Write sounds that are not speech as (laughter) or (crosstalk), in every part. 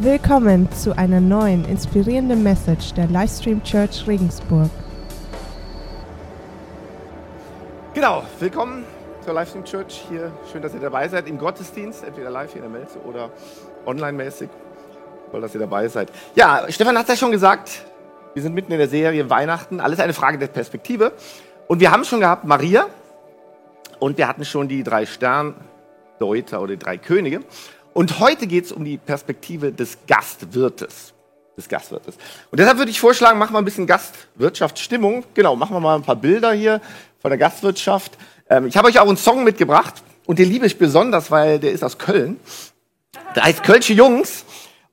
Willkommen zu einer neuen inspirierenden Message der Livestream Church Regensburg. Genau, willkommen zur Livestream Church hier. Schön, dass ihr dabei seid im Gottesdienst, entweder live hier in der Melze oder online-mäßig. Toll, dass ihr dabei seid. Ja, Stefan hat es ja schon gesagt, wir sind mitten in der Serie Weihnachten. Alles eine Frage der Perspektive. Und wir haben schon gehabt Maria und wir hatten schon die drei Sterndeuter oder die drei Könige. Und heute geht es um die Perspektive des Gastwirtes. Des Gastwirtes. Und deshalb würde ich vorschlagen, machen wir ein bisschen Gastwirtschaftsstimmung. Genau, machen wir mal ein paar Bilder hier von der Gastwirtschaft. Ähm, ich habe euch auch einen Song mitgebracht und den liebe ich besonders, weil der ist aus Köln. Der heißt Kölsche Jungs.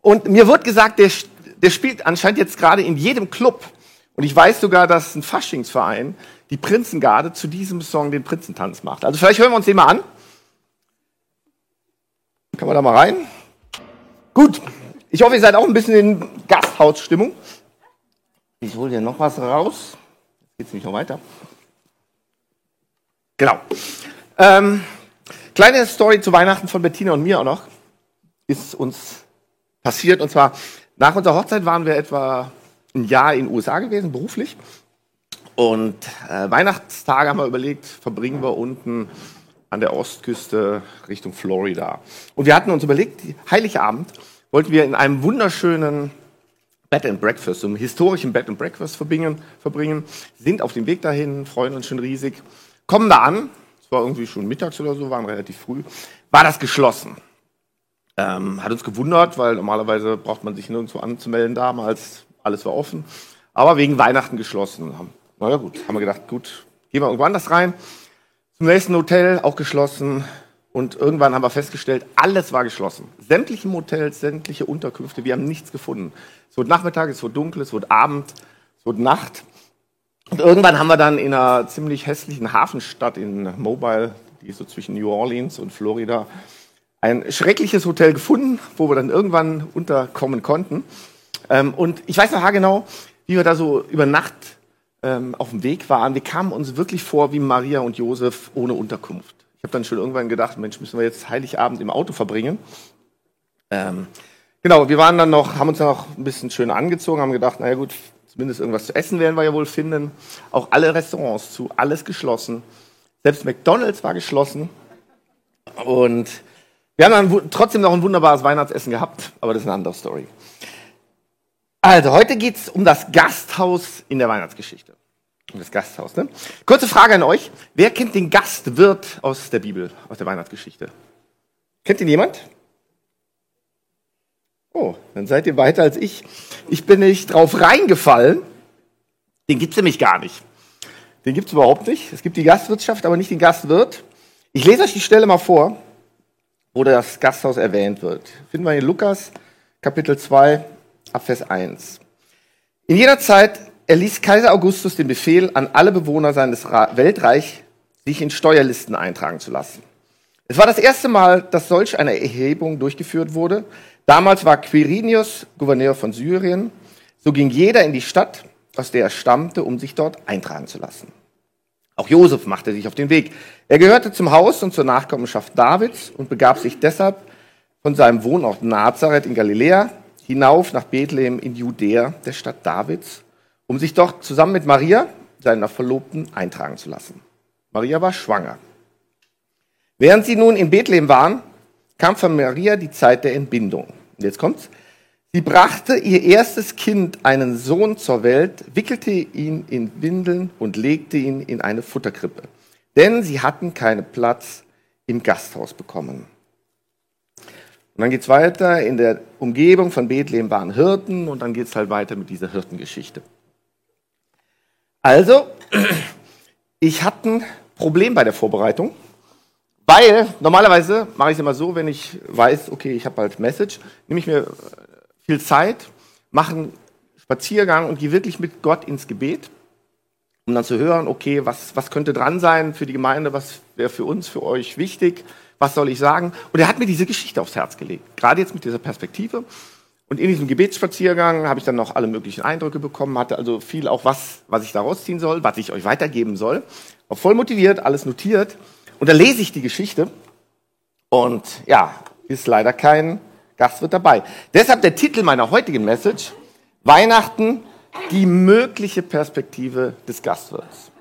Und mir wird gesagt, der, der spielt anscheinend jetzt gerade in jedem Club. Und ich weiß sogar, dass ein Faschingsverein, die Prinzengarde, zu diesem Song den Prinzentanz macht. Also vielleicht hören wir uns den mal an. Kann man da mal rein? Gut. Ich hoffe, ihr seid auch ein bisschen in Gasthausstimmung. Ich hole hier noch was raus. Jetzt geht es nämlich noch weiter. Genau. Ähm, kleine Story zu Weihnachten von Bettina und mir auch noch. Ist uns passiert. Und zwar nach unserer Hochzeit waren wir etwa ein Jahr in den USA gewesen, beruflich. Und äh, Weihnachtstage haben wir überlegt, verbringen wir unten an der Ostküste Richtung Florida. Und wir hatten uns überlegt, Heiligabend wollten wir in einem wunderschönen Bed and Breakfast, so einem historischen Bed and Breakfast verbringen, sind auf dem Weg dahin, freuen uns schon riesig, kommen da an, es war irgendwie schon mittags oder so, waren relativ früh, war das geschlossen. Ähm, hat uns gewundert, weil normalerweise braucht man sich nirgendwo anzumelden damals, alles war offen, aber wegen Weihnachten geschlossen. naja gut, haben wir gedacht, gut, gehen wir irgendwo anders rein. Zum nächsten Hotel, auch geschlossen. Und irgendwann haben wir festgestellt, alles war geschlossen. Sämtliche Motels, sämtliche Unterkünfte, wir haben nichts gefunden. Es wurde Nachmittag, es wurde dunkel, es wurde Abend, es wurde Nacht. Und irgendwann haben wir dann in einer ziemlich hässlichen Hafenstadt in Mobile, die ist so zwischen New Orleans und Florida, ein schreckliches Hotel gefunden, wo wir dann irgendwann unterkommen konnten. Ähm, und ich weiß noch genau, wie wir da so über Nacht ähm, auf dem Weg waren, wir kamen uns wirklich vor wie Maria und Josef ohne Unterkunft. Ich habe dann schon irgendwann gedacht, Mensch, müssen wir jetzt Heiligabend im Auto verbringen. Ähm, genau, wir waren dann noch, haben uns dann noch ein bisschen schön angezogen, haben gedacht, naja gut, zumindest irgendwas zu essen werden wir ja wohl finden. Auch alle Restaurants zu, alles geschlossen. Selbst McDonald's war geschlossen. Und wir haben dann trotzdem noch ein wunderbares Weihnachtsessen gehabt, aber das ist eine andere Story. Also, heute geht es um das Gasthaus in der Weihnachtsgeschichte. Um das Gasthaus, ne? Kurze Frage an euch. Wer kennt den Gastwirt aus der Bibel, aus der Weihnachtsgeschichte? Kennt ihn jemand? Oh, dann seid ihr weiter als ich. Ich bin nicht drauf reingefallen. Den gibt's nämlich gar nicht. Den gibt's überhaupt nicht. Es gibt die Gastwirtschaft, aber nicht den Gastwirt. Ich lese euch die Stelle mal vor, wo das Gasthaus erwähnt wird. Finden wir in Lukas, Kapitel 2, ab Vers 1. In jener Zeit erließ Kaiser Augustus den Befehl an alle Bewohner seines Weltreichs, sich in Steuerlisten eintragen zu lassen. Es war das erste Mal, dass solch eine Erhebung durchgeführt wurde. Damals war Quirinius Gouverneur von Syrien. So ging jeder in die Stadt, aus der er stammte, um sich dort eintragen zu lassen. Auch Josef machte sich auf den Weg. Er gehörte zum Haus und zur Nachkommenschaft Davids und begab sich deshalb von seinem Wohnort Nazareth in Galiläa hinauf nach Bethlehem in Judäa, der Stadt Davids, um sich dort zusammen mit Maria, seiner Verlobten, eintragen zu lassen. Maria war schwanger. Während sie nun in Bethlehem waren, kam von Maria die Zeit der Entbindung. Und jetzt kommt's. Sie brachte ihr erstes Kind, einen Sohn, zur Welt, wickelte ihn in Windeln und legte ihn in eine Futterkrippe. Denn sie hatten keinen Platz im Gasthaus bekommen. Und dann geht es weiter, in der Umgebung von Bethlehem waren Hirten und dann geht es halt weiter mit dieser Hirtengeschichte. Also, ich hatte ein Problem bei der Vorbereitung, weil normalerweise mache ich es immer so, wenn ich weiß, okay, ich habe halt Message, nehme ich mir viel Zeit, mache einen Spaziergang und gehe wirklich mit Gott ins Gebet, um dann zu hören, okay, was, was könnte dran sein für die Gemeinde, was wäre für uns, für euch wichtig was soll ich sagen? Und er hat mir diese Geschichte aufs Herz gelegt, gerade jetzt mit dieser Perspektive. Und in diesem Gebetsspaziergang habe ich dann noch alle möglichen Eindrücke bekommen, hatte also viel auch was, was ich da rausziehen soll, was ich euch weitergeben soll. War voll motiviert, alles notiert. Und da lese ich die Geschichte. Und ja, ist leider kein Gastwirt dabei. Deshalb der Titel meiner heutigen Message, Weihnachten, die mögliche Perspektive des Gastwirts.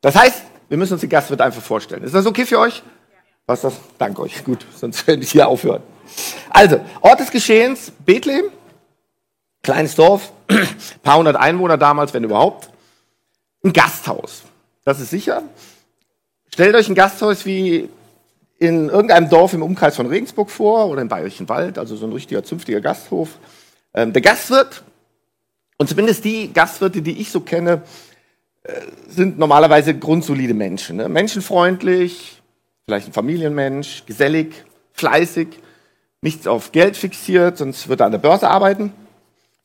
Das heißt, wir müssen uns den Gastwirt einfach vorstellen. Ist das okay für euch? Was das? Danke euch. Gut, sonst (laughs) werde ich hier aufhören. Also, Ort des Geschehens, Bethlehem. Kleines Dorf, (clears throat) paar hundert Einwohner damals, wenn überhaupt. Ein Gasthaus. Das ist sicher. Stellt euch ein Gasthaus wie in irgendeinem Dorf im Umkreis von Regensburg vor oder im Bayerischen Wald, also so ein richtiger, zünftiger Gasthof. Ähm, der Gastwirt, und zumindest die Gastwirte, die ich so kenne, äh, sind normalerweise grundsolide Menschen. Ne? Menschenfreundlich, vielleicht ein Familienmensch, gesellig, fleißig, nichts auf Geld fixiert, sonst wird er an der Börse arbeiten.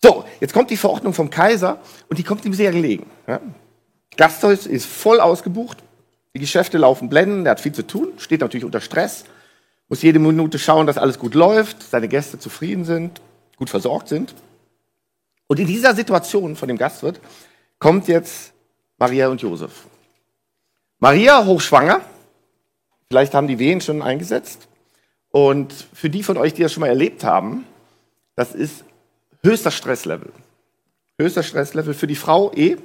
So, jetzt kommt die Verordnung vom Kaiser und die kommt ihm sehr gelegen. Ja? Gasthaus ist voll ausgebucht, die Geschäfte laufen blenden, er hat viel zu tun, steht natürlich unter Stress, muss jede Minute schauen, dass alles gut läuft, seine Gäste zufrieden sind, gut versorgt sind. Und in dieser Situation von dem Gastwirt kommt jetzt Maria und Josef. Maria hochschwanger, vielleicht haben die Wehen schon eingesetzt. Und für die von euch, die das schon mal erlebt haben, das ist höchster Stresslevel. Höchster Stresslevel für die Frau eh,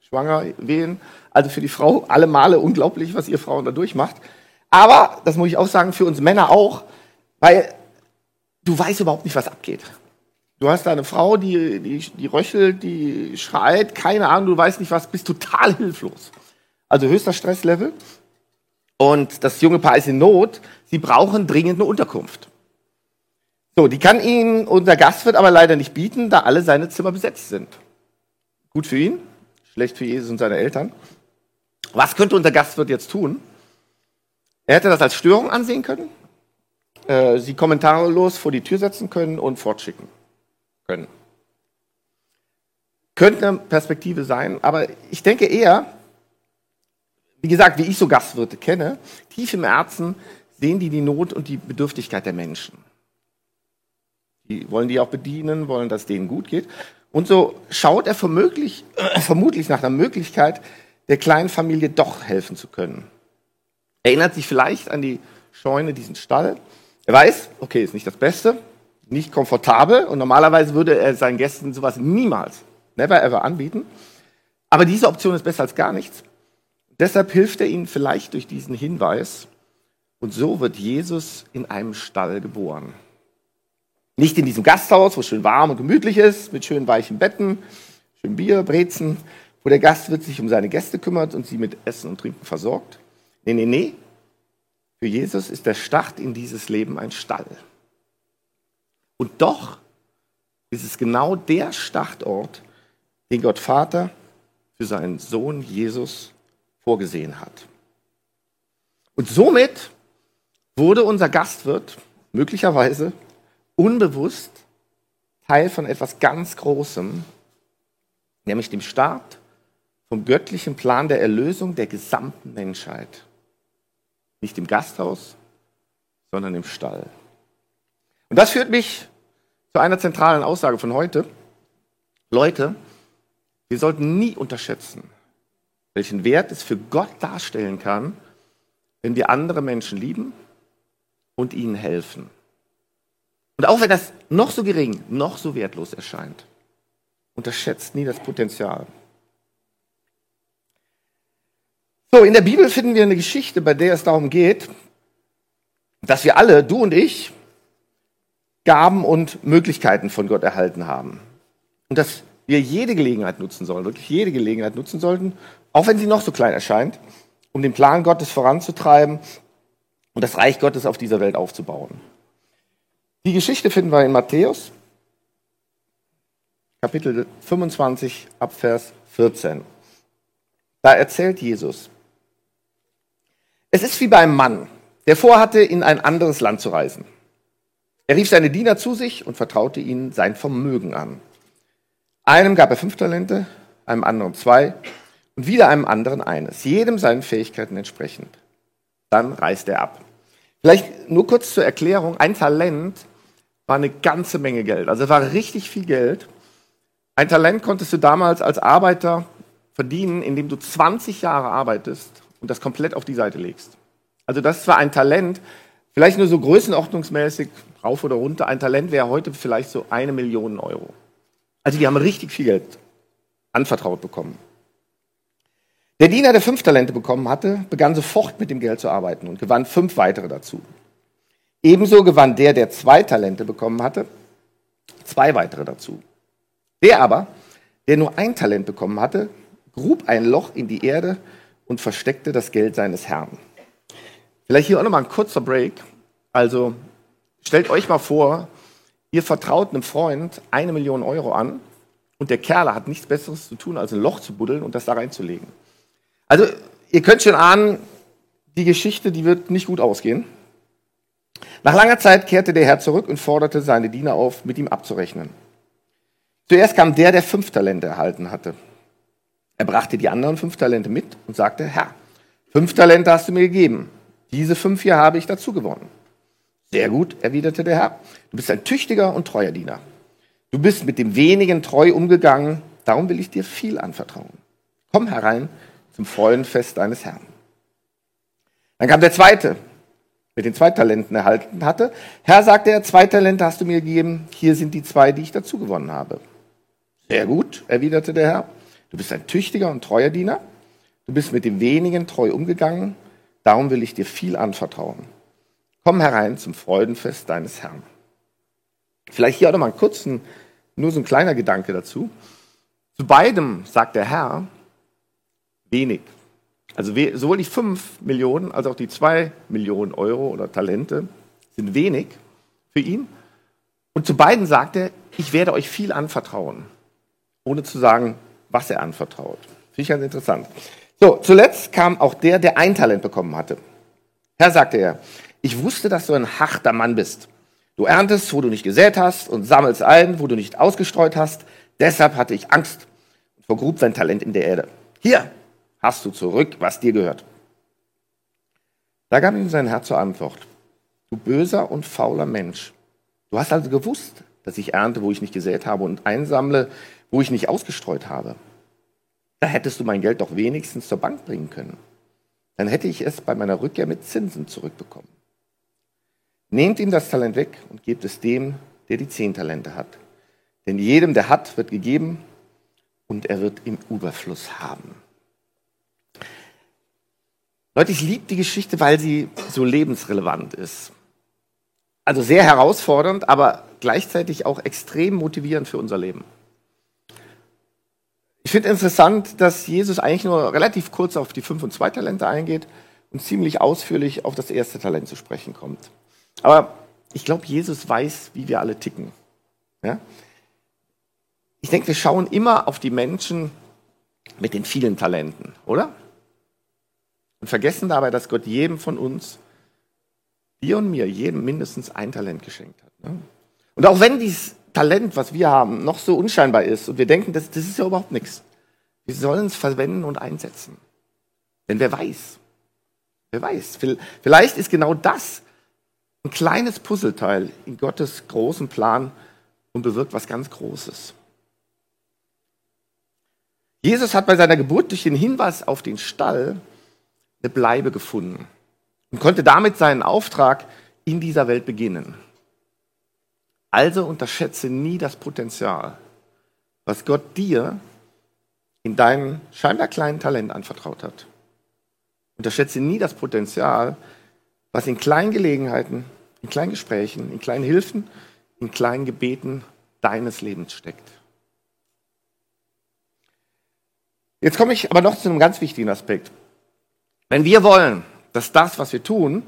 schwanger, wehen. Also für die Frau alle Male unglaublich, was ihr Frauen da durchmacht. Aber, das muss ich auch sagen, für uns Männer auch, weil du weißt überhaupt nicht, was abgeht. Du hast da eine Frau, die, die, die röchelt, die schreit, keine Ahnung, du weißt nicht was, bist total hilflos. Also höchster Stresslevel. Und das junge Paar ist in Not. Sie brauchen dringend eine Unterkunft. So, die kann Ihnen unser Gastwirt aber leider nicht bieten, da alle seine Zimmer besetzt sind. Gut für ihn, schlecht für Jesus und seine Eltern. Was könnte unser Gastwirt jetzt tun? Er hätte das als Störung ansehen können, äh, sie kommentarlos vor die Tür setzen können und fortschicken können. Könnte eine Perspektive sein, aber ich denke eher, wie gesagt, wie ich so Gastwirte kenne, tief im Herzen sehen die die Not und die Bedürftigkeit der Menschen. Die wollen die auch bedienen, wollen, dass denen gut geht. Und so schaut er vermutlich, äh, vermutlich nach einer Möglichkeit, der kleinen Familie doch helfen zu können. Erinnert sich vielleicht an die Scheune, diesen Stall. Er weiß, okay, ist nicht das Beste, nicht komfortabel und normalerweise würde er seinen Gästen sowas niemals, never ever anbieten. Aber diese Option ist besser als gar nichts. Deshalb hilft er ihnen vielleicht durch diesen Hinweis. Und so wird Jesus in einem Stall geboren. Nicht in diesem Gasthaus, wo es schön warm und gemütlich ist, mit schön weichen Betten, schön Bier, Brezen, wo der Gastwirt sich um seine Gäste kümmert und sie mit Essen und Trinken versorgt. Nee, nee, nee. Für Jesus ist der Start in dieses Leben ein Stall. Und doch ist es genau der Startort, den Gott Vater für seinen Sohn Jesus vorgesehen hat. Und somit wurde unser Gastwirt möglicherweise unbewusst Teil von etwas ganz Großem, nämlich dem Start vom göttlichen Plan der Erlösung der gesamten Menschheit. Nicht im Gasthaus, sondern im Stall. Und das führt mich zu einer zentralen Aussage von heute. Leute, wir sollten nie unterschätzen, welchen Wert es für Gott darstellen kann, wenn wir andere Menschen lieben und ihnen helfen. Und auch wenn das noch so gering, noch so wertlos erscheint, unterschätzt nie das Potenzial. So, in der Bibel finden wir eine Geschichte, bei der es darum geht, dass wir alle, du und ich, Gaben und Möglichkeiten von Gott erhalten haben. Und dass wir jede Gelegenheit nutzen sollen, wirklich jede Gelegenheit nutzen sollten, auch wenn sie noch so klein erscheint, um den Plan Gottes voranzutreiben und das Reich Gottes auf dieser Welt aufzubauen. Die Geschichte finden wir in Matthäus, Kapitel 25, Abvers 14. Da erzählt Jesus, es ist wie bei einem Mann, der vorhatte, in ein anderes Land zu reisen. Er rief seine Diener zu sich und vertraute ihnen sein Vermögen an. Einem gab er fünf Talente, einem anderen zwei und wieder einem anderen eines, jedem seinen Fähigkeiten entsprechend. Dann reiste er ab. Vielleicht nur kurz zur Erklärung, ein Talent war eine ganze Menge Geld. Also es war richtig viel Geld. Ein Talent konntest du damals als Arbeiter verdienen, indem du 20 Jahre arbeitest und das komplett auf die Seite legst. Also das war ein Talent, Vielleicht nur so größenordnungsmäßig, rauf oder runter. Ein Talent wäre heute vielleicht so eine Million Euro. Also die haben richtig viel Geld anvertraut bekommen. Der Diener, der fünf Talente bekommen hatte, begann sofort mit dem Geld zu arbeiten und gewann fünf weitere dazu. Ebenso gewann der, der zwei Talente bekommen hatte, zwei weitere dazu. Der aber, der nur ein Talent bekommen hatte, grub ein Loch in die Erde und versteckte das Geld seines Herrn. Vielleicht hier auch nochmal ein kurzer Break. Also stellt euch mal vor, ihr vertraut einem Freund eine Million Euro an und der Kerl hat nichts Besseres zu tun, als ein Loch zu buddeln und das da reinzulegen. Also, ihr könnt schon ahnen, die Geschichte, die wird nicht gut ausgehen. Nach langer Zeit kehrte der Herr zurück und forderte seine Diener auf, mit ihm abzurechnen. Zuerst kam der, der fünf Talente erhalten hatte. Er brachte die anderen fünf Talente mit und sagte, Herr, fünf Talente hast du mir gegeben. Diese fünf hier habe ich dazu gewonnen. Sehr gut, erwiderte der Herr. Du bist ein tüchtiger und treuer Diener. Du bist mit dem wenigen treu umgegangen, darum will ich dir viel anvertrauen. Komm herein zum Freudenfest deines Herrn. Dann kam der zweite, mit den zwei Talenten erhalten hatte. Herr, sagte er, zwei Talente hast du mir gegeben, hier sind die zwei, die ich dazu gewonnen habe. Sehr gut, erwiderte der Herr. Du bist ein tüchtiger und treuer Diener. Du bist mit dem wenigen treu umgegangen. Darum will ich dir viel anvertrauen. Komm herein zum Freudenfest deines Herrn. Vielleicht hier auch noch mal einen kurzen, nur so ein kleiner Gedanke dazu. Zu beidem sagt der Herr, wenig. Also sowohl die 5 Millionen als auch die 2 Millionen Euro oder Talente sind wenig für ihn. Und zu beiden sagt er, ich werde euch viel anvertrauen, ohne zu sagen, was er anvertraut. Finde ich ganz interessant. So, zuletzt kam auch der, der ein Talent bekommen hatte. Herr, sagte er, ich wusste, dass du ein harter Mann bist. Du erntest, wo du nicht gesät hast und sammelst ein, wo du nicht ausgestreut hast. Deshalb hatte ich Angst und vergrub sein Talent in der Erde. Hier, hast du zurück, was dir gehört. Da gab ihm sein Herr zur Antwort, du böser und fauler Mensch. Du hast also gewusst, dass ich ernte, wo ich nicht gesät habe und einsammle, wo ich nicht ausgestreut habe. Da hättest du mein Geld doch wenigstens zur Bank bringen können. Dann hätte ich es bei meiner Rückkehr mit Zinsen zurückbekommen. Nehmt ihm das Talent weg und gebt es dem, der die zehn Talente hat. Denn jedem, der hat, wird gegeben und er wird im Überfluss haben. Leute, ich liebe die Geschichte, weil sie so lebensrelevant ist. Also sehr herausfordernd, aber gleichzeitig auch extrem motivierend für unser Leben. Ich finde interessant, dass Jesus eigentlich nur relativ kurz auf die fünf und zwei Talente eingeht und ziemlich ausführlich auf das erste Talent zu sprechen kommt. Aber ich glaube, Jesus weiß, wie wir alle ticken. Ja? Ich denke, wir schauen immer auf die Menschen mit den vielen Talenten, oder? Und vergessen dabei, dass Gott jedem von uns, dir und mir, jedem mindestens ein Talent geschenkt hat. Ne? Und auch wenn dieses Talent, was wir haben, noch so unscheinbar ist und wir denken, das, das ist ja überhaupt nichts, wir sollen es verwenden und einsetzen. Denn wer weiß, wer weiß, vielleicht ist genau das ein kleines Puzzleteil in Gottes großen Plan und bewirkt was ganz Großes. Jesus hat bei seiner Geburt durch den Hinweis auf den Stall eine Bleibe gefunden und konnte damit seinen Auftrag in dieser Welt beginnen. Also unterschätze nie das Potenzial, was Gott dir in deinem scheinbar kleinen Talent anvertraut hat. Unterschätze nie das Potenzial, was in kleinen Gelegenheiten, in kleinen Gesprächen, in kleinen Hilfen, in kleinen Gebeten deines Lebens steckt. Jetzt komme ich aber noch zu einem ganz wichtigen Aspekt. Wenn wir wollen, dass das, was wir tun,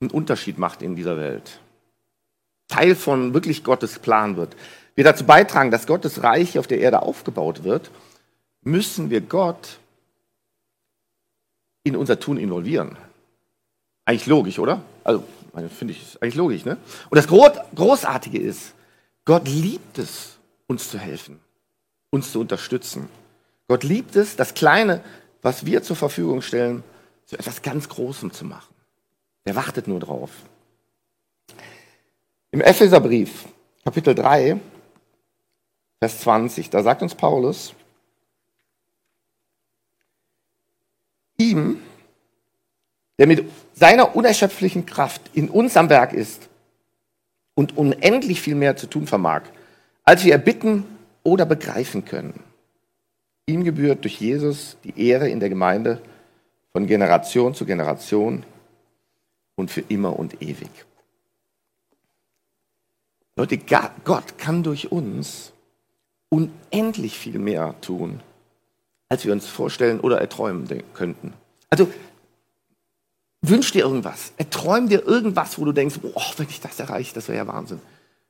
einen Unterschied macht in dieser Welt, Teil von wirklich Gottes Plan wird, wir dazu beitragen, dass Gottes Reich auf der Erde aufgebaut wird, müssen wir Gott in unser Tun involvieren. Eigentlich logisch, oder? Also, finde ich, eigentlich logisch, ne? Und das Großartige ist, Gott liebt es, uns zu helfen, uns zu unterstützen. Gott liebt es, das Kleine, was wir zur Verfügung stellen, zu etwas ganz Großem zu machen. Der wartet nur drauf. Im Epheserbrief, Kapitel 3, Vers 20, da sagt uns Paulus, ihm, der mit seiner unerschöpflichen Kraft in uns am Werk ist und unendlich viel mehr zu tun vermag, als wir erbitten oder begreifen können. Ihm gebührt durch Jesus die Ehre in der Gemeinde von Generation zu Generation und für immer und ewig. Leute, Gott kann durch uns unendlich viel mehr tun, als wir uns vorstellen oder erträumen könnten. Also wünsch dir irgendwas, erträum dir irgendwas, wo du denkst, oh, wenn ich das erreiche, das wäre ja Wahnsinn.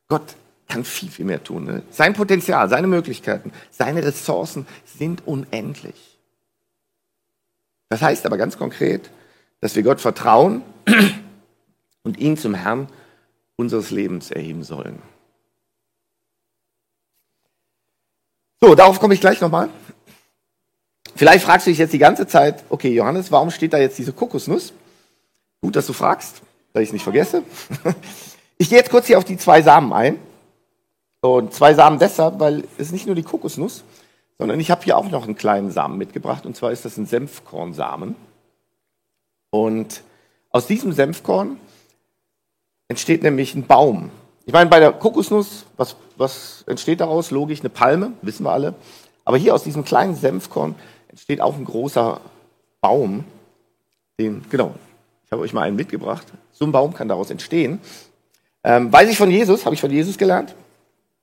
Gott kann viel, viel mehr tun. Ne? Sein Potenzial, seine Möglichkeiten, seine Ressourcen sind unendlich. Das heißt aber ganz konkret, dass wir Gott vertrauen (clears throat) und ihn zum Herrn unseres Lebens erheben sollen. So, darauf komme ich gleich nochmal. Vielleicht fragst du dich jetzt die ganze Zeit, okay, Johannes, warum steht da jetzt diese Kokosnuss? Gut, dass du fragst, dass ich es nicht vergesse. (laughs) Ich gehe jetzt kurz hier auf die zwei Samen ein. Und zwei Samen deshalb, weil es nicht nur die Kokosnuss, sondern ich habe hier auch noch einen kleinen Samen mitgebracht. Und zwar ist das ein Senfkornsamen. Und aus diesem Senfkorn entsteht nämlich ein Baum. Ich meine, bei der Kokosnuss, was, was entsteht daraus? Logisch, eine Palme, wissen wir alle. Aber hier aus diesem kleinen Senfkorn entsteht auch ein großer Baum. Den, genau, ich habe euch mal einen mitgebracht. So ein Baum kann daraus entstehen. Ähm, weiß ich von Jesus, habe ich von Jesus gelernt,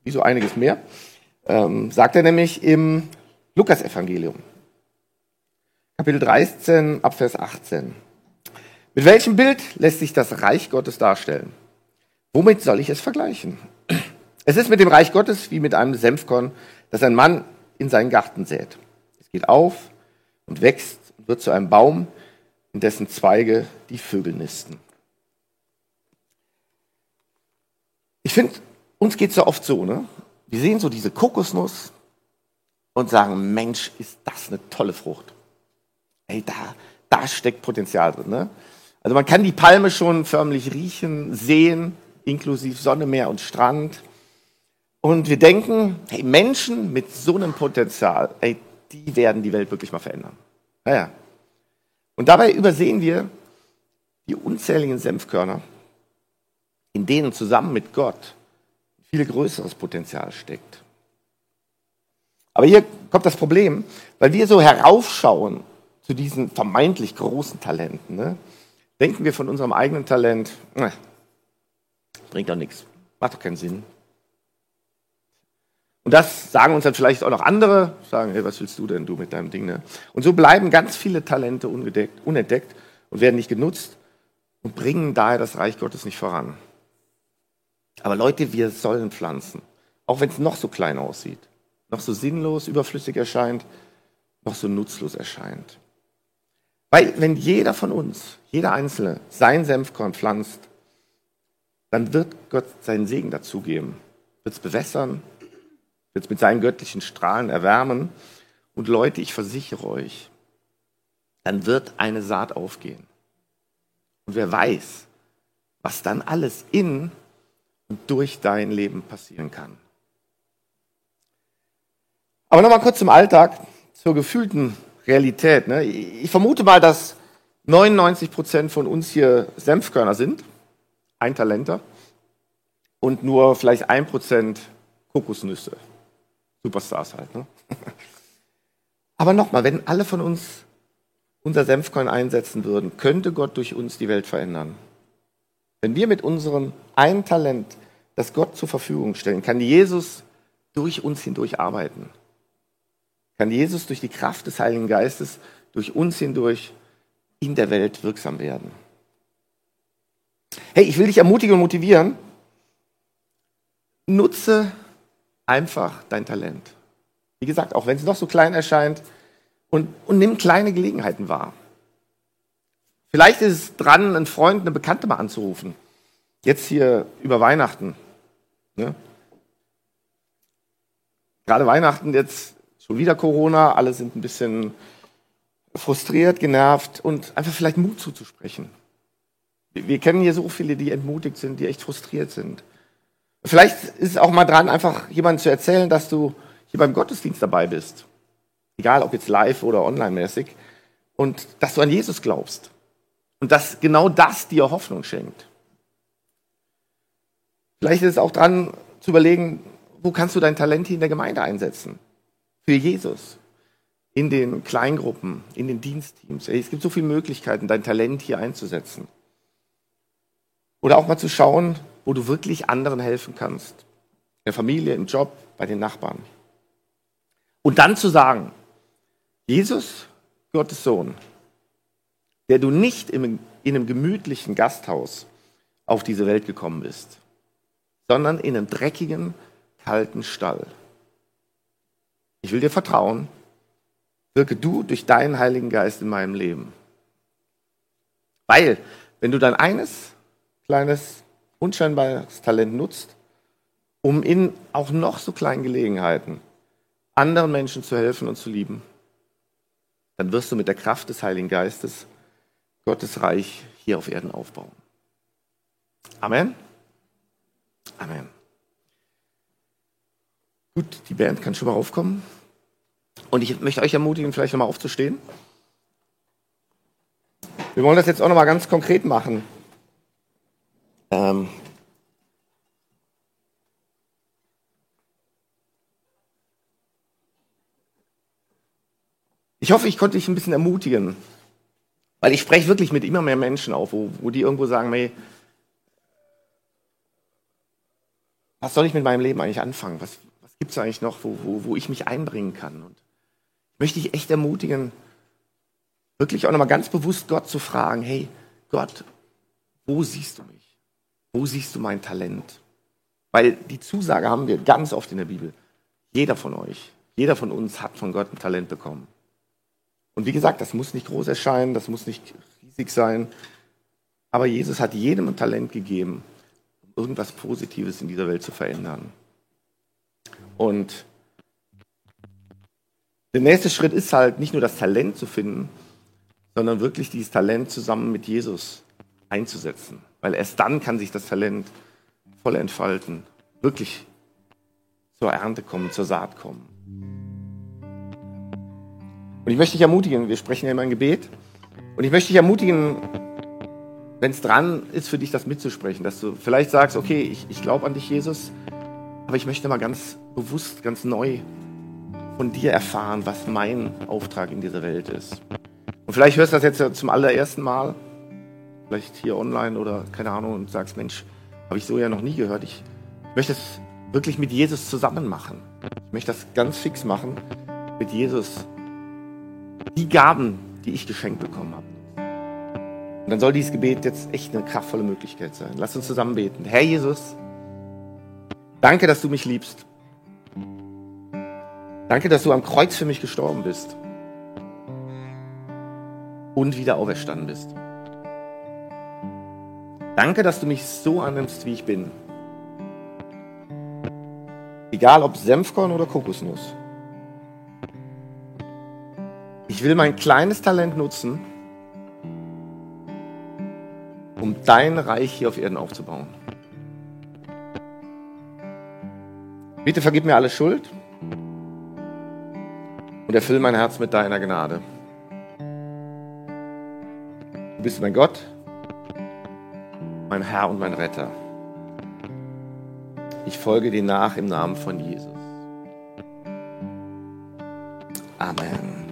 wie so einiges mehr. Ähm, sagt er nämlich im Lukasevangelium, Kapitel 13, Abvers 18. Mit welchem Bild lässt sich das Reich Gottes darstellen? Womit soll ich es vergleichen? Es ist mit dem Reich Gottes wie mit einem Senfkorn, das ein Mann in seinen Garten sät. Es geht auf und wächst und wird zu einem Baum, in dessen Zweige die Vögel nisten. Ich finde, uns geht es ja oft so, ne? Wir sehen so diese Kokosnuss und sagen, Mensch, ist das eine tolle Frucht. Ey, da, da steckt Potenzial drin. Ne? Also man kann die Palme schon förmlich riechen, sehen, inklusive Sonne, Meer und Strand. Und wir denken, hey, Menschen mit so einem Potenzial, ey, die werden die Welt wirklich mal verändern. Naja. Und dabei übersehen wir die unzähligen Senfkörner, in denen zusammen mit Gott viel größeres Potenzial steckt. Aber hier kommt das Problem, weil wir so heraufschauen zu diesen vermeintlich großen Talenten. Ne? denken wir von unserem eigenen Talent, na, bringt doch nichts, macht doch keinen Sinn. Und das sagen uns dann vielleicht auch noch andere, sagen, hey, was willst du denn, du mit deinem Ding? Ne? Und so bleiben ganz viele Talente unentdeckt und werden nicht genutzt und bringen daher das Reich Gottes nicht voran. Aber Leute, wir sollen pflanzen, auch wenn es noch so klein aussieht, noch so sinnlos, überflüssig erscheint, noch so nutzlos erscheint. Weil wenn jeder von uns, jeder Einzelne, sein Senfkorn pflanzt, dann wird Gott seinen Segen dazugeben, wird es bewässern, wird es mit seinen göttlichen Strahlen erwärmen. Und Leute, ich versichere euch, dann wird eine Saat aufgehen. Und wer weiß, was dann alles in und durch dein Leben passieren kann. Aber nochmal kurz zum Alltag, zur gefühlten Realität. Ne? Ich vermute mal, dass 99 Prozent von uns hier Senfkörner sind, ein Talenter, und nur vielleicht ein Prozent Kokosnüsse. Superstars halt. Ne? (laughs) Aber nochmal, wenn alle von uns unser Senfkorn einsetzen würden, könnte Gott durch uns die Welt verändern. Wenn wir mit unserem einen Talent, das Gott zur Verfügung stellen, kann Jesus durch uns hindurch arbeiten kann Jesus durch die Kraft des Heiligen Geistes durch uns hindurch in der Welt wirksam werden. Hey, ich will dich ermutigen und motivieren. Nutze einfach dein Talent. Wie gesagt, auch wenn es noch so klein erscheint, und, und nimm kleine Gelegenheiten wahr. Vielleicht ist es dran, einen Freund, eine Bekannte mal anzurufen. Jetzt hier über Weihnachten. Ne? Gerade Weihnachten, jetzt Schon wieder Corona, alle sind ein bisschen frustriert, genervt und einfach vielleicht Mut zuzusprechen. Wir kennen hier so viele, die entmutigt sind, die echt frustriert sind. Vielleicht ist es auch mal dran, einfach jemandem zu erzählen, dass du hier beim Gottesdienst dabei bist. Egal ob jetzt live oder online-mäßig. Und dass du an Jesus glaubst. Und dass genau das dir Hoffnung schenkt. Vielleicht ist es auch dran zu überlegen, wo kannst du dein Talent hier in der Gemeinde einsetzen? Für Jesus. In den Kleingruppen, in den Dienstteams. Es gibt so viele Möglichkeiten, dein Talent hier einzusetzen. Oder auch mal zu schauen, wo du wirklich anderen helfen kannst. In der Familie, im Job, bei den Nachbarn. Und dann zu sagen, Jesus, Gottes Sohn, der du nicht in einem gemütlichen Gasthaus auf diese Welt gekommen bist, sondern in einem dreckigen, kalten Stall. Ich will dir vertrauen, wirke du durch deinen Heiligen Geist in meinem Leben. Weil, wenn du dein eines kleines, unscheinbares Talent nutzt, um in auch noch so kleinen Gelegenheiten anderen Menschen zu helfen und zu lieben, dann wirst du mit der Kraft des Heiligen Geistes Gottes Reich hier auf Erden aufbauen. Amen. Amen. Gut, die Band kann schon mal aufkommen. Und ich möchte euch ermutigen, vielleicht nochmal aufzustehen. Wir wollen das jetzt auch nochmal ganz konkret machen. Ähm ich hoffe, ich konnte dich ein bisschen ermutigen. Weil ich spreche wirklich mit immer mehr Menschen auf, wo, wo die irgendwo sagen, hey, was soll ich mit meinem Leben eigentlich anfangen? Was, was gibt es eigentlich noch, wo, wo, wo ich mich einbringen kann? Und ich möchte dich echt ermutigen, wirklich auch nochmal ganz bewusst Gott zu fragen, hey Gott, wo siehst du mich? Wo siehst du mein Talent? Weil die Zusage haben wir ganz oft in der Bibel. Jeder von euch, jeder von uns hat von Gott ein Talent bekommen. Und wie gesagt, das muss nicht groß erscheinen, das muss nicht riesig sein. Aber Jesus hat jedem ein Talent gegeben irgendwas Positives in dieser Welt zu verändern. Und der nächste Schritt ist halt nicht nur das Talent zu finden, sondern wirklich dieses Talent zusammen mit Jesus einzusetzen. Weil erst dann kann sich das Talent voll entfalten, wirklich zur Ernte kommen, zur Saat kommen. Und ich möchte dich ermutigen, wir sprechen ja immer ein Gebet, und ich möchte dich ermutigen, wenn es dran ist, für dich das mitzusprechen, dass du vielleicht sagst, okay, ich, ich glaube an dich, Jesus, aber ich möchte mal ganz bewusst, ganz neu von dir erfahren, was mein Auftrag in dieser Welt ist. Und vielleicht hörst du das jetzt zum allerersten Mal, vielleicht hier online oder keine Ahnung, und sagst, Mensch, habe ich so ja noch nie gehört. Ich möchte es wirklich mit Jesus zusammen machen. Ich möchte das ganz fix machen mit Jesus. Die Gaben, die ich geschenkt bekommen habe. Und dann soll dieses Gebet jetzt echt eine kraftvolle Möglichkeit sein. Lass uns zusammen beten. Herr Jesus, danke, dass du mich liebst. Danke, dass du am Kreuz für mich gestorben bist und wieder auferstanden bist. Danke, dass du mich so annimmst, wie ich bin. Egal ob Senfkorn oder Kokosnuss. Ich will mein kleines Talent nutzen, um dein Reich hier auf Erden aufzubauen. Bitte vergib mir alle Schuld und erfülle mein Herz mit deiner Gnade. Du bist mein Gott, mein Herr und mein Retter. Ich folge dir nach im Namen von Jesus. Amen.